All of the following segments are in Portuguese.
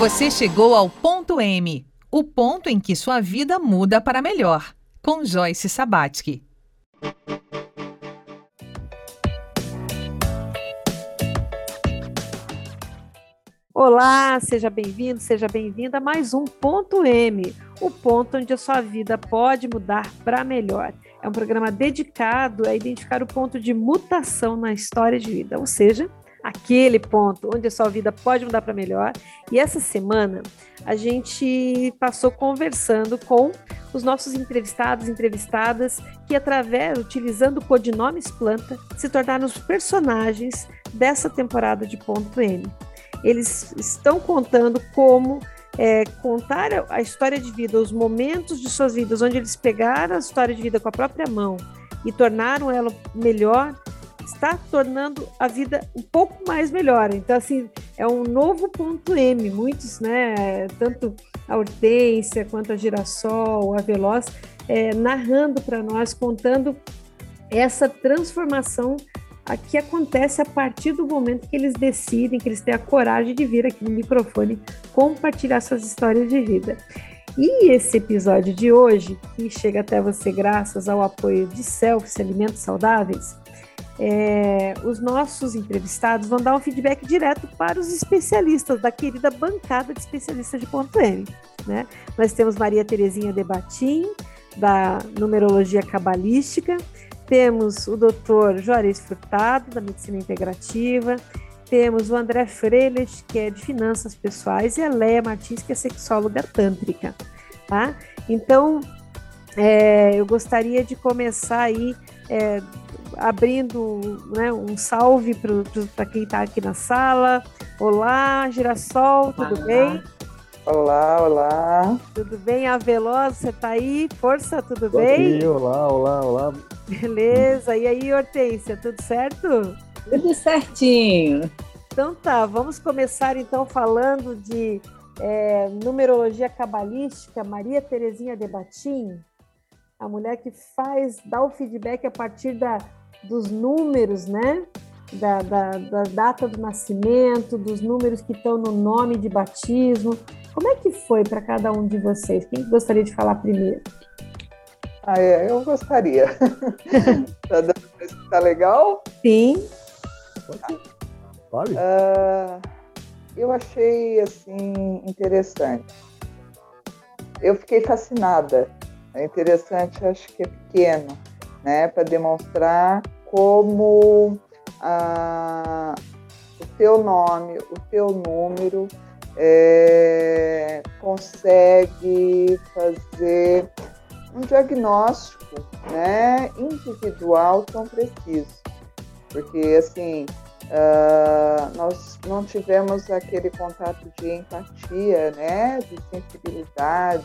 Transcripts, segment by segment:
Você chegou ao ponto M, o ponto em que sua vida muda para melhor, com Joyce Sabatsky. Olá, seja bem-vindo, seja bem-vinda a mais um Ponto M, o ponto onde a sua vida pode mudar para melhor. É um programa dedicado a identificar o ponto de mutação na história de vida, ou seja, aquele ponto onde a sua vida pode mudar para melhor. E essa semana a gente passou conversando com os nossos entrevistados entrevistadas que, através, utilizando codinomes planta, se tornaram os personagens dessa temporada de Ponto M eles estão contando como é, contar a história de vida, os momentos de suas vidas, onde eles pegaram a história de vida com a própria mão e tornaram ela melhor, está tornando a vida um pouco mais melhor. Então, assim, é um novo ponto M. Muitos, né, tanto a Hortência quanto a Girassol, a Veloz, é, narrando para nós, contando essa transformação que acontece a partir do momento que eles decidem, que eles têm a coragem de vir aqui no microfone compartilhar suas histórias de vida. E esse episódio de hoje, que chega até você graças ao apoio de Selfies Alimentos Saudáveis, é, os nossos entrevistados vão dar um feedback direto para os especialistas da querida bancada de especialistas de ponto M. Né? Nós temos Maria Terezinha Debatim, da Numerologia Cabalística, temos o doutor Juarez Furtado, da Medicina Integrativa, temos o André Freilich, que é de Finanças Pessoais, e a Leia Martins, que é sexóloga tântrica, tá? Então, é, eu gostaria de começar aí é, abrindo né, um salve para quem está aqui na sala. Olá, Girassol, tudo olá. bem? Olá, olá. Tudo bem? A Veloz, você está aí? Força, tudo Tô bem? Aqui, olá, olá, olá. Beleza. E aí, Hortência, tudo certo? Tudo certinho. Então tá, vamos começar então falando de é, numerologia cabalística, Maria Terezinha de Batim, a mulher que faz, dá o feedback a partir da, dos números, né? Da, da, da data do nascimento, dos números que estão no nome de batismo. Como é que foi para cada um de vocês? Quem gostaria de falar primeiro? Ah, é, eu gostaria. tá dando tá legal? Sim. Pode? Uh, eu achei assim interessante. Eu fiquei fascinada. É interessante, acho que é pequeno, né, para demonstrar como uh, o teu nome, o teu número é, consegue fazer um diagnóstico né, individual tão preciso. Porque, assim, uh, nós não tivemos aquele contato de empatia, né, de sensibilidade,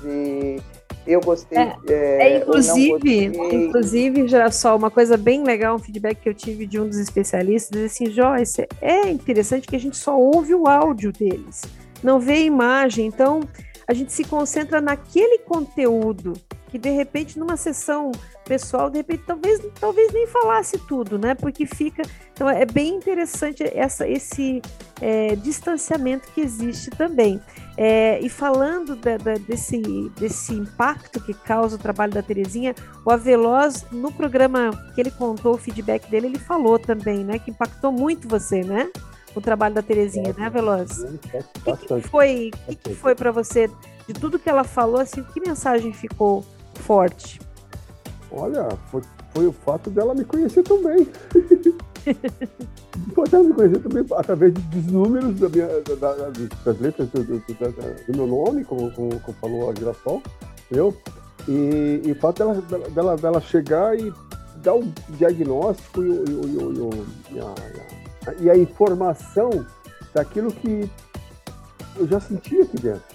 de eu gostei. É, é, é inclusive, inclusive, já só uma coisa bem legal, um feedback que eu tive de um dos especialistas, assim, Joyce, é interessante que a gente só ouve o áudio deles, não vê a imagem, então a gente se concentra naquele conteúdo que de repente numa sessão pessoal, de repente talvez, talvez nem falasse tudo, né? Porque fica. Então é bem interessante essa, esse é, distanciamento que existe também. É, e falando da, da, desse, desse impacto que causa o trabalho da Terezinha, o Aveloz, no programa que ele contou o feedback dele, ele falou também, né? Que impactou muito você, né? O trabalho da Terezinha, né, Veloz? O que, que foi, que, que foi para você de tudo que ela falou? Assim, que mensagem ficou forte? Olha, foi, foi o fato dela me conhecer também. Pode ela me conhecer também através dos números da minha, da, da, das letras do, do, do, meu nome, como, como, como falou a Girassol, entendeu? E, e o fato dela, dela, dela chegar e dar um diagnóstico e, e, e, e a, e a informação daquilo que eu já sentia aqui dentro.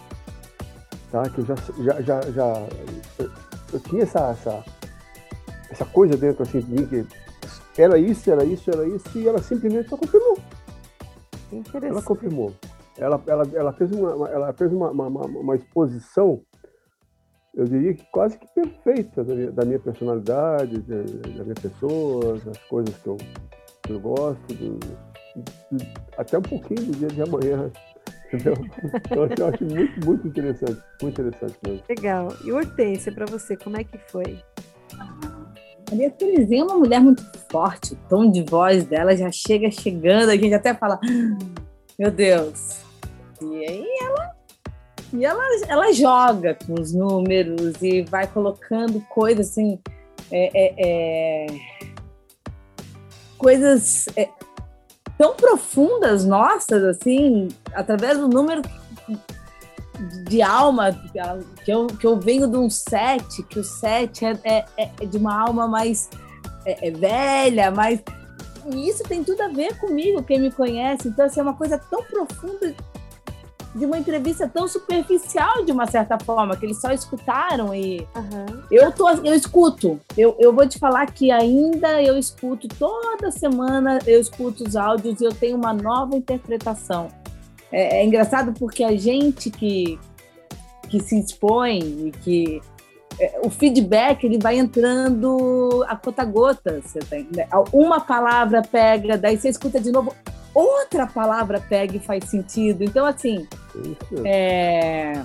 Tá? Que eu já, já, já, já eu, eu tinha essa, essa, essa coisa dentro assim de mim que era isso, era isso, era isso, e ela simplesmente só confirmou. Ela confirmou. Ela, ela, ela fez, uma, ela fez uma, uma, uma exposição, eu diria que quase que perfeita da minha, da minha personalidade, da, da minha pessoa, das coisas que eu, eu gosto, do, do, até um pouquinho do dia de amanhã. Entendeu? Então, eu acho muito, muito interessante. Muito interessante mesmo. Legal. E Hortência, para você, como é que foi? Maria Terezinha é uma mulher muito forte, o tom de voz dela já chega chegando, a gente até fala, ah, meu Deus. E aí ela, e ela, ela joga com os números e vai colocando coisas assim, é, é, é, coisas é, tão profundas nossas, assim, através do número de alma, que eu, que eu venho de um sete, que o sete é, é, é de uma alma mais é, é, velha, mais. E isso tem tudo a ver comigo, quem me conhece. Então, assim, é uma coisa tão profunda de uma entrevista tão superficial de uma certa forma que eles só escutaram e uhum. eu tô eu escuto eu, eu vou te falar que ainda eu escuto toda semana eu escuto os áudios e eu tenho uma nova interpretação é, é engraçado porque a gente que, que se expõe e que é, o feedback ele vai entrando a conta gota. Você tem, né? Uma palavra pega, daí você escuta de novo, outra palavra pega e faz sentido. Então, assim. Isso. É.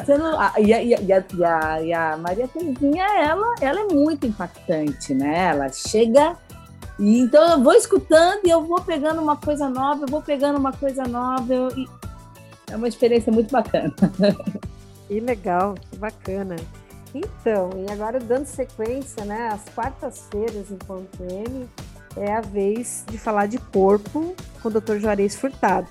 Você não, a, e, a, e, a, e, a, Maria Terezinha, ela, ela é muito impactante, né? Ela chega e então eu vou escutando e eu vou pegando uma coisa nova, eu vou pegando uma coisa nova. Eu, é uma experiência muito bacana. Que legal, que bacana. Então, e agora dando sequência, né? Às quartas-feiras em Ponto M é a vez de falar de corpo com o Dr. Juarez Furtado.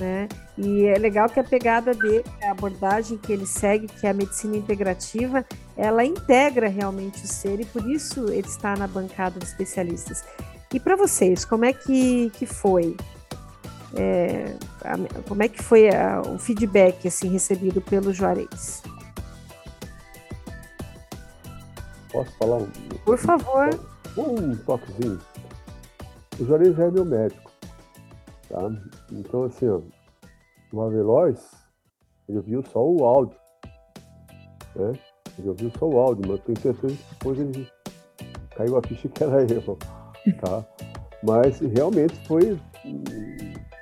Né? E é legal que a pegada dele, a abordagem que ele segue, que é a medicina integrativa, ela integra realmente o ser e por isso ele está na bancada de especialistas. E para vocês, como é que, que foi? É, a, como é que foi a, o feedback assim recebido pelo Juarez? Posso falar um? Por favor. Um toquezinho. O Juarez é meu médico. Tá? Então, assim, ó, uma ele ouviu só o áudio. Né? Ele ouviu só o áudio, mas tenho certeza que depois ele caiu a ficha que era eu. Tá? Mas realmente foi,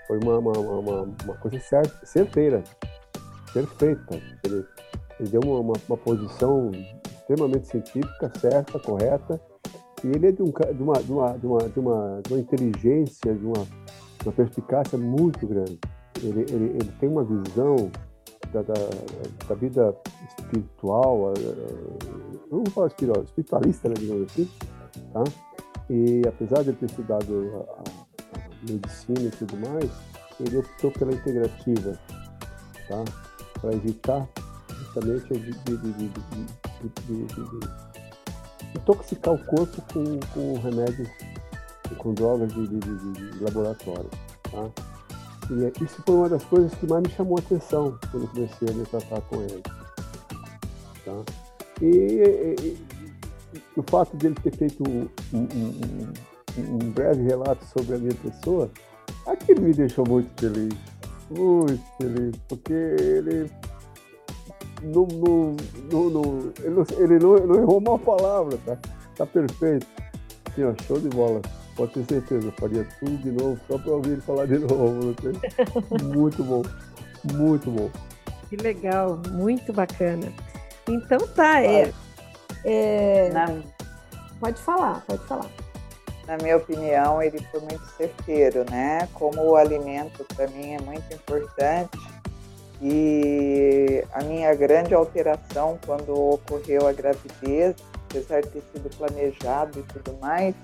foi uma, uma, uma, uma coisa certeira, perfeita. Ele, ele deu uma, uma, uma, posição extremamente científica, certa, correta, e ele é de, um, de, uma, de, uma, de, uma, de, uma, de uma inteligência, de uma uma perspicácia muito grande. Ele, ele, ele tem uma visão da, da, da vida espiritual, não vou falar espiritual, espiritualista, né, digamos assim, tá? E apesar de ele ter estudado a, a medicina e tudo mais, ele optou pela integrativa, tá? Para evitar justamente de, de, de, de, intoxicar o corpo com, com remédios com drogas de, de, de, de laboratório. Tá? E isso foi uma das coisas que mais me chamou a atenção quando comecei a me tratar com ele. Tá? E, e, e, o fato de ele ter feito um, um, um, um, breve relato sobre a minha pessoa, aquilo me deixou muito feliz. Muito feliz, porque ele não, não, não ele, não, ele não, não errou uma palavra, tá? Tá perfeito. Assim, ó, show de bola. Pode ter certeza, eu faria tudo de novo, só para ouvir ele falar de novo. muito bom, muito bom. Que legal, muito bacana. Então tá, é, é... Na... pode falar, pode falar. Na minha opinião, ele foi muito certeiro, né? Como o alimento para mim é muito importante e a minha grande alteração quando ocorreu a gravidez, apesar de ter sido planejado e tudo mais,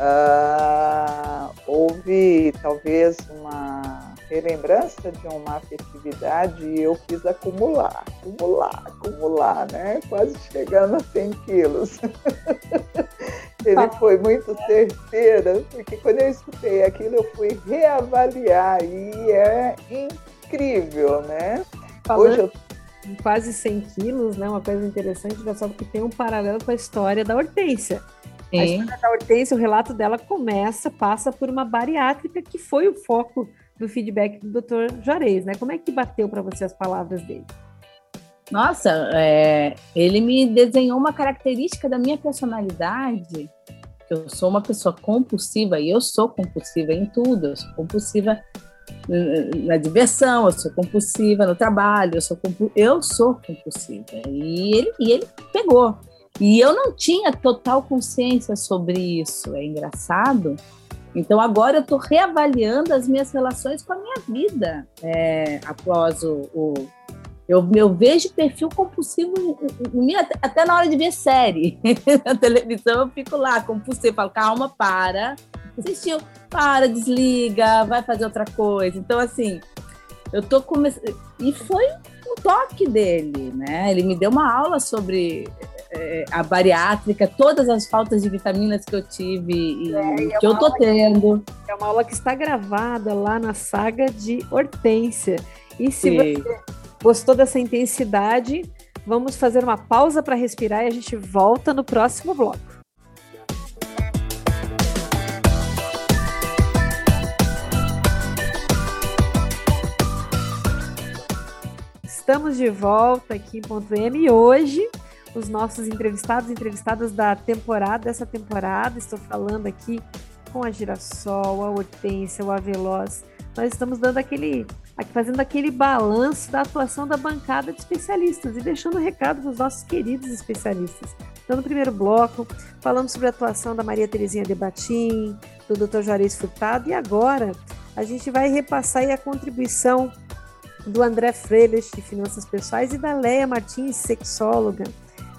Uh, houve talvez uma relembrança de uma afetividade e eu quis acumular, acumular, acumular, né? Quase chegando a 100 quilos. Ele foi muito certeiro, porque quando eu escutei aquilo eu fui reavaliar e é incrível, né? Falando Hoje eu quase 100 quilos, né? Uma coisa interessante, só porque tem um paralelo com a história da Hortência. Sim. A história da Hortência, o relato dela começa, passa por uma bariátrica que foi o foco do feedback do Dr. Juarez, né? Como é que bateu para você as palavras dele? Nossa, é, ele me desenhou uma característica da minha personalidade. Eu sou uma pessoa compulsiva e eu sou compulsiva em tudo. Eu sou compulsiva na diversão, eu sou compulsiva no trabalho, eu sou, eu sou compulsiva. E ele, e ele pegou. E eu não tinha total consciência sobre isso. É engraçado. Então agora eu estou reavaliando as minhas relações com a minha vida é, após o, o eu, eu, vejo perfil compulsivo até na hora de ver série. na televisão eu fico lá, compulsivo, falo, calma, para, assistiu, para, desliga, vai fazer outra coisa. Então, assim, eu tô começando. E foi um toque dele, né? Ele me deu uma aula sobre é, a bariátrica, todas as faltas de vitaminas que eu tive e é, é que eu tô tendo. Que, é uma aula que está gravada lá na saga de Hortência. E se Sim. você gostou dessa intensidade, vamos fazer uma pausa para respirar e a gente volta no próximo bloco. Estamos de volta aqui em Ponto M e hoje os nossos entrevistados e entrevistadas da temporada, dessa temporada, estou falando aqui com a Girassol, a Hortência, o Aveloz. Nós estamos dando aquele, fazendo aquele balanço da atuação da bancada de especialistas e deixando um recado para os nossos queridos especialistas. Então, no primeiro bloco, falamos sobre a atuação da Maria Terezinha Debatim, do Dr. Juarez Furtado, e agora a gente vai repassar a contribuição do André Freitas, de Finanças Pessoais, e da Leia Martins, sexóloga,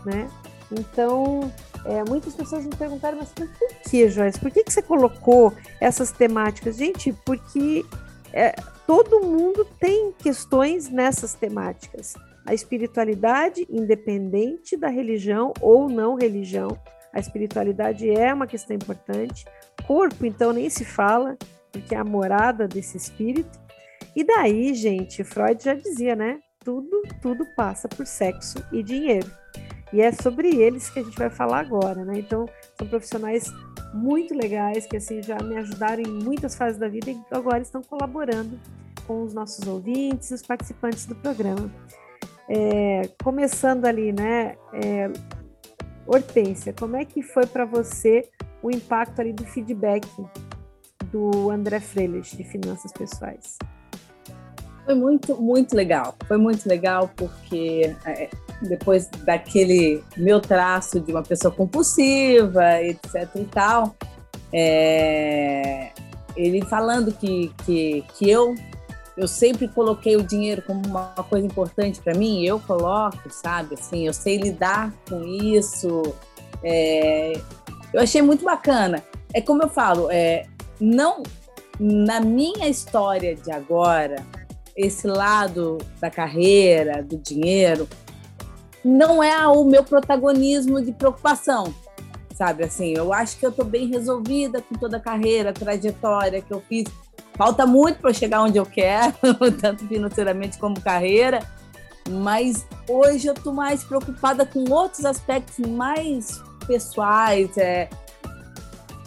né? Então, é, muitas pessoas me perguntaram, mas por que, Joyce? Por que, que você colocou essas temáticas? Gente, porque é, todo mundo tem questões nessas temáticas. A espiritualidade, independente da religião ou não religião, a espiritualidade é uma questão importante. Corpo, então, nem se fala, porque é a morada desse espírito. E daí, gente, Freud já dizia, né? Tudo, tudo passa por sexo e dinheiro. E é sobre eles que a gente vai falar agora, né? Então, são profissionais muito legais que assim já me ajudaram em muitas fases da vida e agora estão colaborando com os nossos ouvintes os participantes do programa. É, começando ali, né? É, Hortência, como é que foi para você o impacto ali do feedback do André Freitas de finanças pessoais? Foi muito, muito legal. Foi muito legal porque é, depois daquele meu traço de uma pessoa compulsiva, etc e tal, é, ele falando que, que, que eu eu sempre coloquei o dinheiro como uma coisa importante para mim, eu coloco, sabe? Assim, eu sei lidar com isso. É, eu achei muito bacana. É como eu falo, é, não na minha história de agora, esse lado da carreira, do dinheiro, não é o meu protagonismo de preocupação, sabe? Assim, eu acho que eu estou bem resolvida com toda a carreira, trajetória que eu fiz. Falta muito para chegar onde eu quero, tanto financeiramente como carreira, mas hoje eu estou mais preocupada com outros aspectos mais pessoais, é,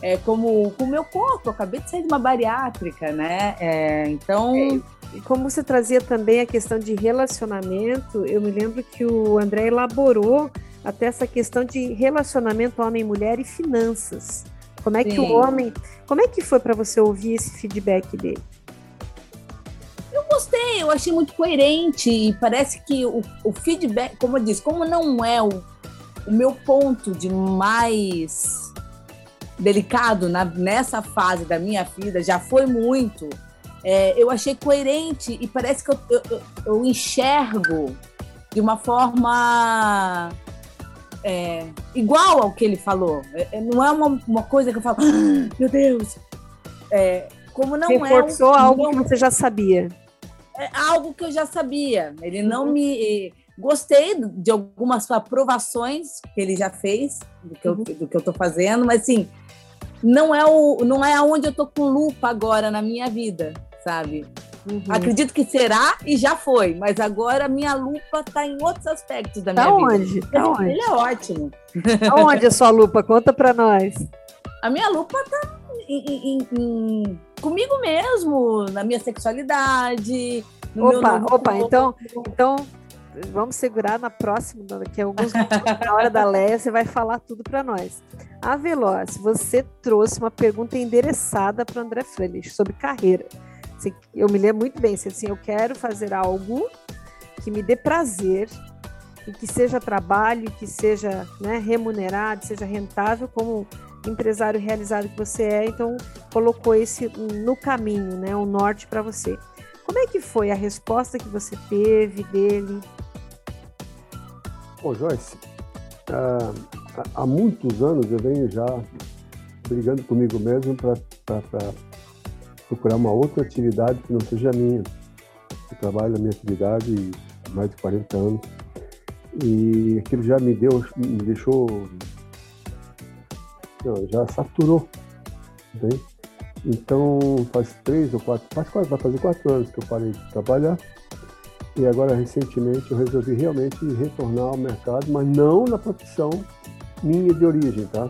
é como o meu corpo. Eu acabei de sair de uma bariátrica, né? É, então. É e como você trazia também a questão de relacionamento, eu me lembro que o André elaborou até essa questão de relacionamento homem-mulher e finanças. Como é Sim. que o homem. Como é que foi para você ouvir esse feedback dele? Eu gostei, eu achei muito coerente e parece que o, o feedback, como eu disse, como não é o, o meu ponto de mais delicado na, nessa fase da minha vida, já foi muito é, eu achei coerente e parece que eu, eu, eu enxergo de uma forma é, igual ao que ele falou. É, é não é uma, uma coisa que eu falo, ah, meu Deus. É, como não Reforçou é. algo que você já sabia. É algo que eu já sabia. Ele não uhum. me. Gostei de algumas aprovações que ele já fez do que, eu, uhum. do que eu tô fazendo, mas assim, não é, o, não é onde eu tô com lupa agora na minha vida sabe? Uhum. Acredito que será e já foi, mas agora a minha lupa está em outros aspectos da minha tá vida. Onde? Tá onde? Ele é ótimo. Aonde a sua lupa? Conta para nós. A minha lupa está comigo mesmo, na minha sexualidade. opa, opa, então, então vamos segurar na próxima, que é alguns na hora da Leia, você vai falar tudo para nós. A Veloz, você trouxe uma pergunta endereçada para André Freitas sobre carreira. Eu me lembro muito bem, assim, eu quero fazer algo que me dê prazer e que seja trabalho, que seja né, remunerado, seja rentável, como empresário realizado que você é, então colocou esse no caminho, né, o norte para você. Como é que foi a resposta que você teve dele? Ô, Joyce, há, há muitos anos eu venho já brigando comigo mesmo para procurar uma outra atividade que não seja a minha. Eu trabalho na minha atividade há mais de 40 anos e aquilo já me deu, me deixou, não, já saturou, bem? Então faz três ou quatro, faz quase, vai fazer quatro anos que eu parei de trabalhar e agora recentemente eu resolvi realmente retornar ao mercado, mas não na profissão minha de origem, tá?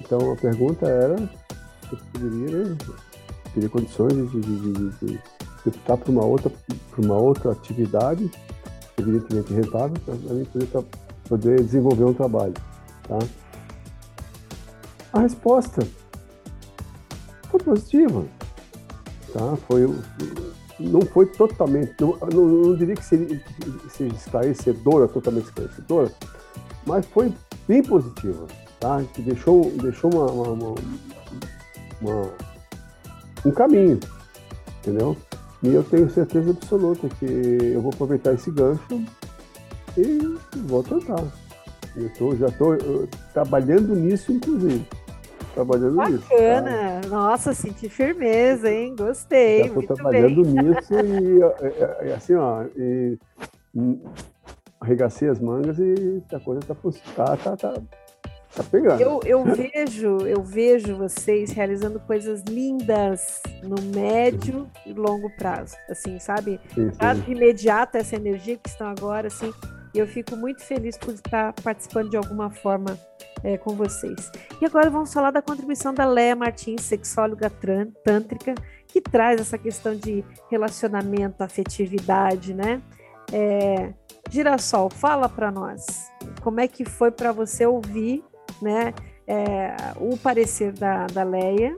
Então a pergunta era se eu poderia né, teria condições de, de, de, de, de optar por uma outra, por uma outra atividade evidentemente rentável, para poder, poder desenvolver um trabalho. Tá? A resposta foi positiva. Tá? Foi, não foi totalmente, não, não, não diria que seria, seja esclarecedora, totalmente esclarecedora, mas foi bem positiva. Tá? Que deixou, deixou uma, uma, uma, um caminho, entendeu? E eu tenho certeza absoluta que eu vou aproveitar esse gancho e vou tentar. Eu tô, já estou trabalhando nisso, inclusive. Trabalhando Bacana. nisso. Bacana! Tá? Nossa, senti firmeza, hein? Gostei. Já estou trabalhando bem. nisso e, e, assim, ó, e, arregacei as mangas e a coisa está tá, tá, tá, pegando. Eu, eu vejo, eu vejo vocês realizando coisas lindas no médio e longo prazo, assim, sabe? Sim, sim. imediato essa energia que estão agora, assim, e eu fico muito feliz por estar participando de alguma forma é, com vocês. E agora vamos falar da contribuição da Léa Martins, sexóloga tântrica, que traz essa questão de relacionamento, afetividade, né? É, Girassol, fala para nós como é que foi para você ouvir né, é, o parecer da, da Leia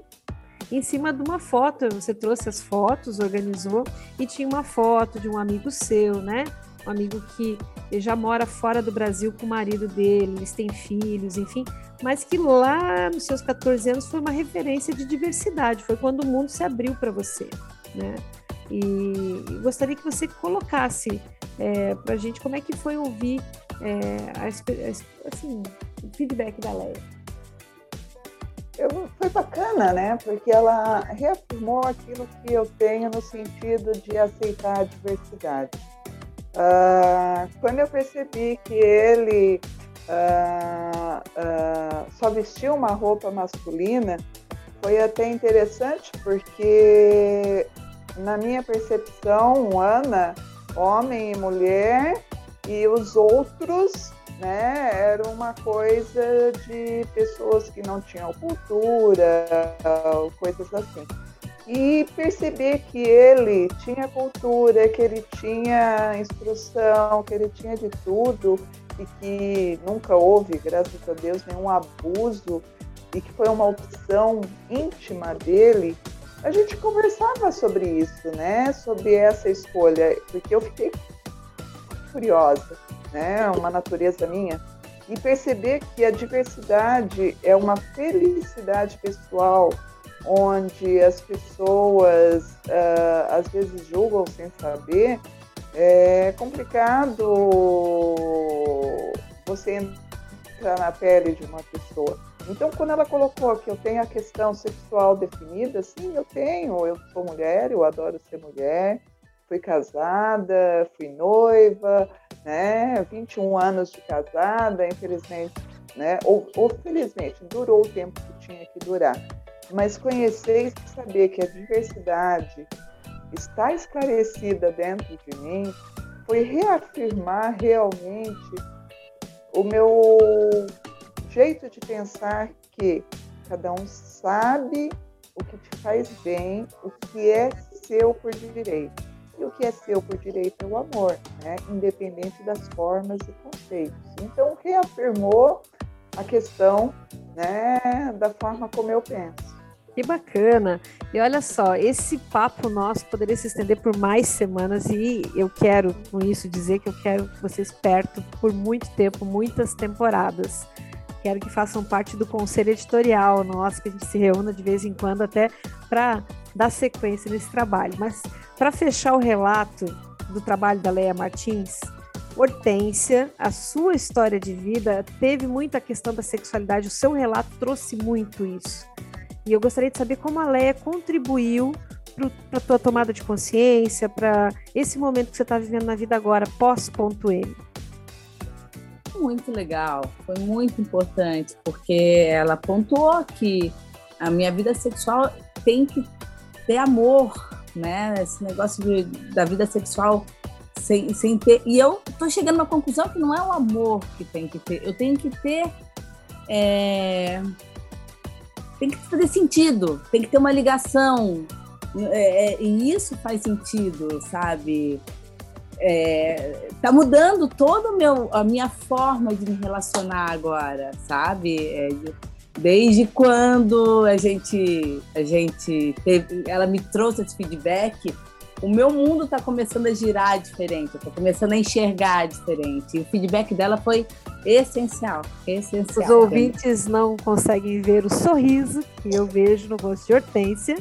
em cima de uma foto. Você trouxe as fotos, organizou, e tinha uma foto de um amigo seu, né? Um amigo que já mora fora do Brasil com o marido dele, eles têm filhos, enfim, mas que lá nos seus 14 anos foi uma referência de diversidade, foi quando o mundo se abriu para você, né? E gostaria que você colocasse é, para a gente como é que foi ouvir é, assim, o feedback da Leia? Eu, foi bacana, né? Porque ela reafirmou aquilo que eu tenho no sentido de aceitar a diversidade. Uh, quando eu percebi que ele uh, uh, só vestiu uma roupa masculina, foi até interessante, porque na minha percepção, Ana, homem e mulher, e os outros né, era uma coisa de pessoas que não tinham cultura, coisas assim. E perceber que ele tinha cultura, que ele tinha instrução, que ele tinha de tudo e que nunca houve, graças a Deus, nenhum abuso e que foi uma opção íntima dele, a gente conversava sobre isso, né? Sobre essa escolha, porque eu fiquei curiosa, né? Uma natureza minha e perceber que a diversidade é uma felicidade pessoal, onde as pessoas uh, às vezes julgam sem saber, é complicado você entrar na pele de uma pessoa. Então, quando ela colocou que eu tenho a questão sexual definida, sim, eu tenho. Eu sou mulher, eu adoro ser mulher, fui casada, fui noiva, né? 21 anos de casada, infelizmente, né? Ou, ou felizmente, durou o tempo que tinha que durar. Mas conhecer e saber que a diversidade está esclarecida dentro de mim foi reafirmar realmente o meu jeito de pensar que cada um sabe o que te faz bem, o que é seu por direito. E o que é seu por direito é o amor, né? independente das formas e conceitos. Então, reafirmou a questão né, da forma como eu penso. Que bacana. E olha só, esse papo nosso poderia se estender por mais semanas e eu quero com isso dizer que eu quero vocês perto por muito tempo, muitas temporadas. Quero que façam parte do conselho editorial nosso, que a gente se reúna de vez em quando até para dar sequência nesse trabalho. Mas para fechar o relato do trabalho da Leia Martins, Hortência, a sua história de vida teve muita questão da sexualidade, o seu relato trouxe muito isso. E eu gostaria de saber como a Leia contribuiu para a tua tomada de consciência, para esse momento que você está vivendo na vida agora, pós-ponto M. Muito legal, foi muito importante, porque ela pontuou que a minha vida sexual tem que ter amor, né? Esse negócio de, da vida sexual sem, sem ter. E eu tô chegando à conclusão que não é o amor que tem que ter, eu tenho que ter. É tem que fazer sentido, tem que ter uma ligação. É, é, e isso faz sentido, sabe? É, tá mudando toda a minha forma de me relacionar agora, sabe? É, desde quando a gente, a gente teve, ela me trouxe esse feedback, o meu mundo está começando a girar diferente, eu tô começando a enxergar diferente. E o feedback dela foi essencial, essencial. Os ouvintes não conseguem ver o sorriso que eu vejo no rosto de Hortência.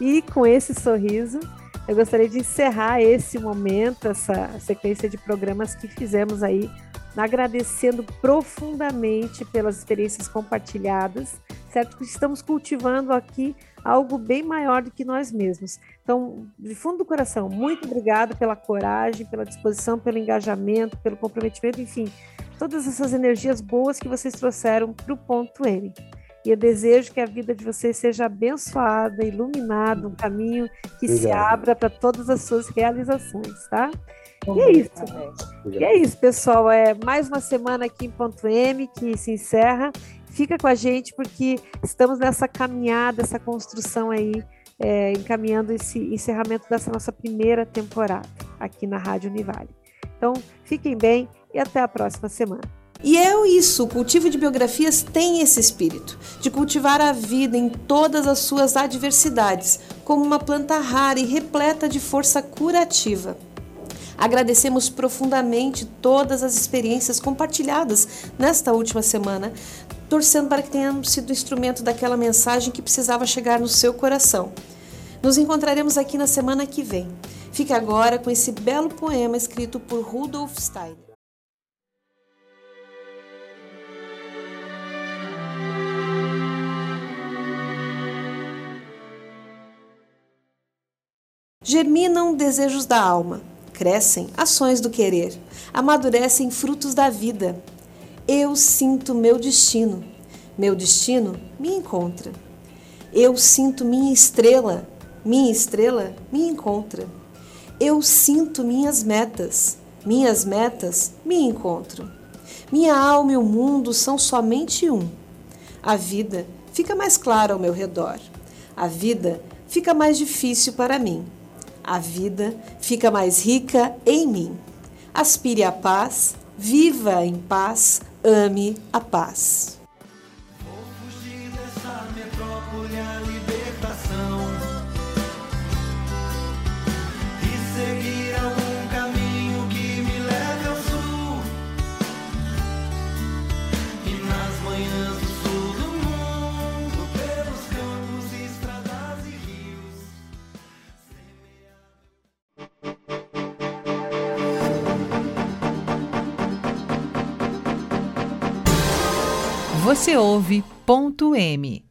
E com esse sorriso, eu gostaria de encerrar esse momento, essa sequência de programas que fizemos aí, agradecendo profundamente pelas experiências compartilhadas, certo? Que estamos cultivando aqui algo bem maior do que nós mesmos. Então, de fundo do coração, muito obrigado pela coragem, pela disposição, pelo engajamento, pelo comprometimento, enfim, todas essas energias boas que vocês trouxeram para o ponto M. E eu desejo que a vida de vocês seja abençoada, iluminada, um caminho que Obrigado. se abra para todas as suas realizações, tá? E é isso. E é isso, pessoal. É mais uma semana aqui em Ponto M que se encerra fica com a gente porque estamos nessa caminhada, essa construção aí, é, encaminhando esse encerramento dessa nossa primeira temporada aqui na Rádio Univale. Então, fiquem bem e até a próxima semana. E é isso, o cultivo de biografias tem esse espírito, de cultivar a vida em todas as suas adversidades, como uma planta rara e repleta de força curativa. Agradecemos profundamente todas as experiências compartilhadas nesta última semana, torcendo para que tenhamos sido instrumento daquela mensagem que precisava chegar no seu coração. Nos encontraremos aqui na semana que vem. Fique agora com esse belo poema escrito por Rudolf Steiner. Germinam desejos da alma, crescem ações do querer, amadurecem frutos da vida eu sinto meu destino. Meu destino me encontra. Eu sinto minha estrela. Minha estrela me encontra. Eu sinto minhas metas. Minhas metas me encontram. Minha alma e o mundo são somente um. A vida fica mais clara ao meu redor. A vida fica mais difícil para mim. A vida fica mais rica em mim. Aspire a paz, viva em paz, ame a paz. Você ouve ponto M.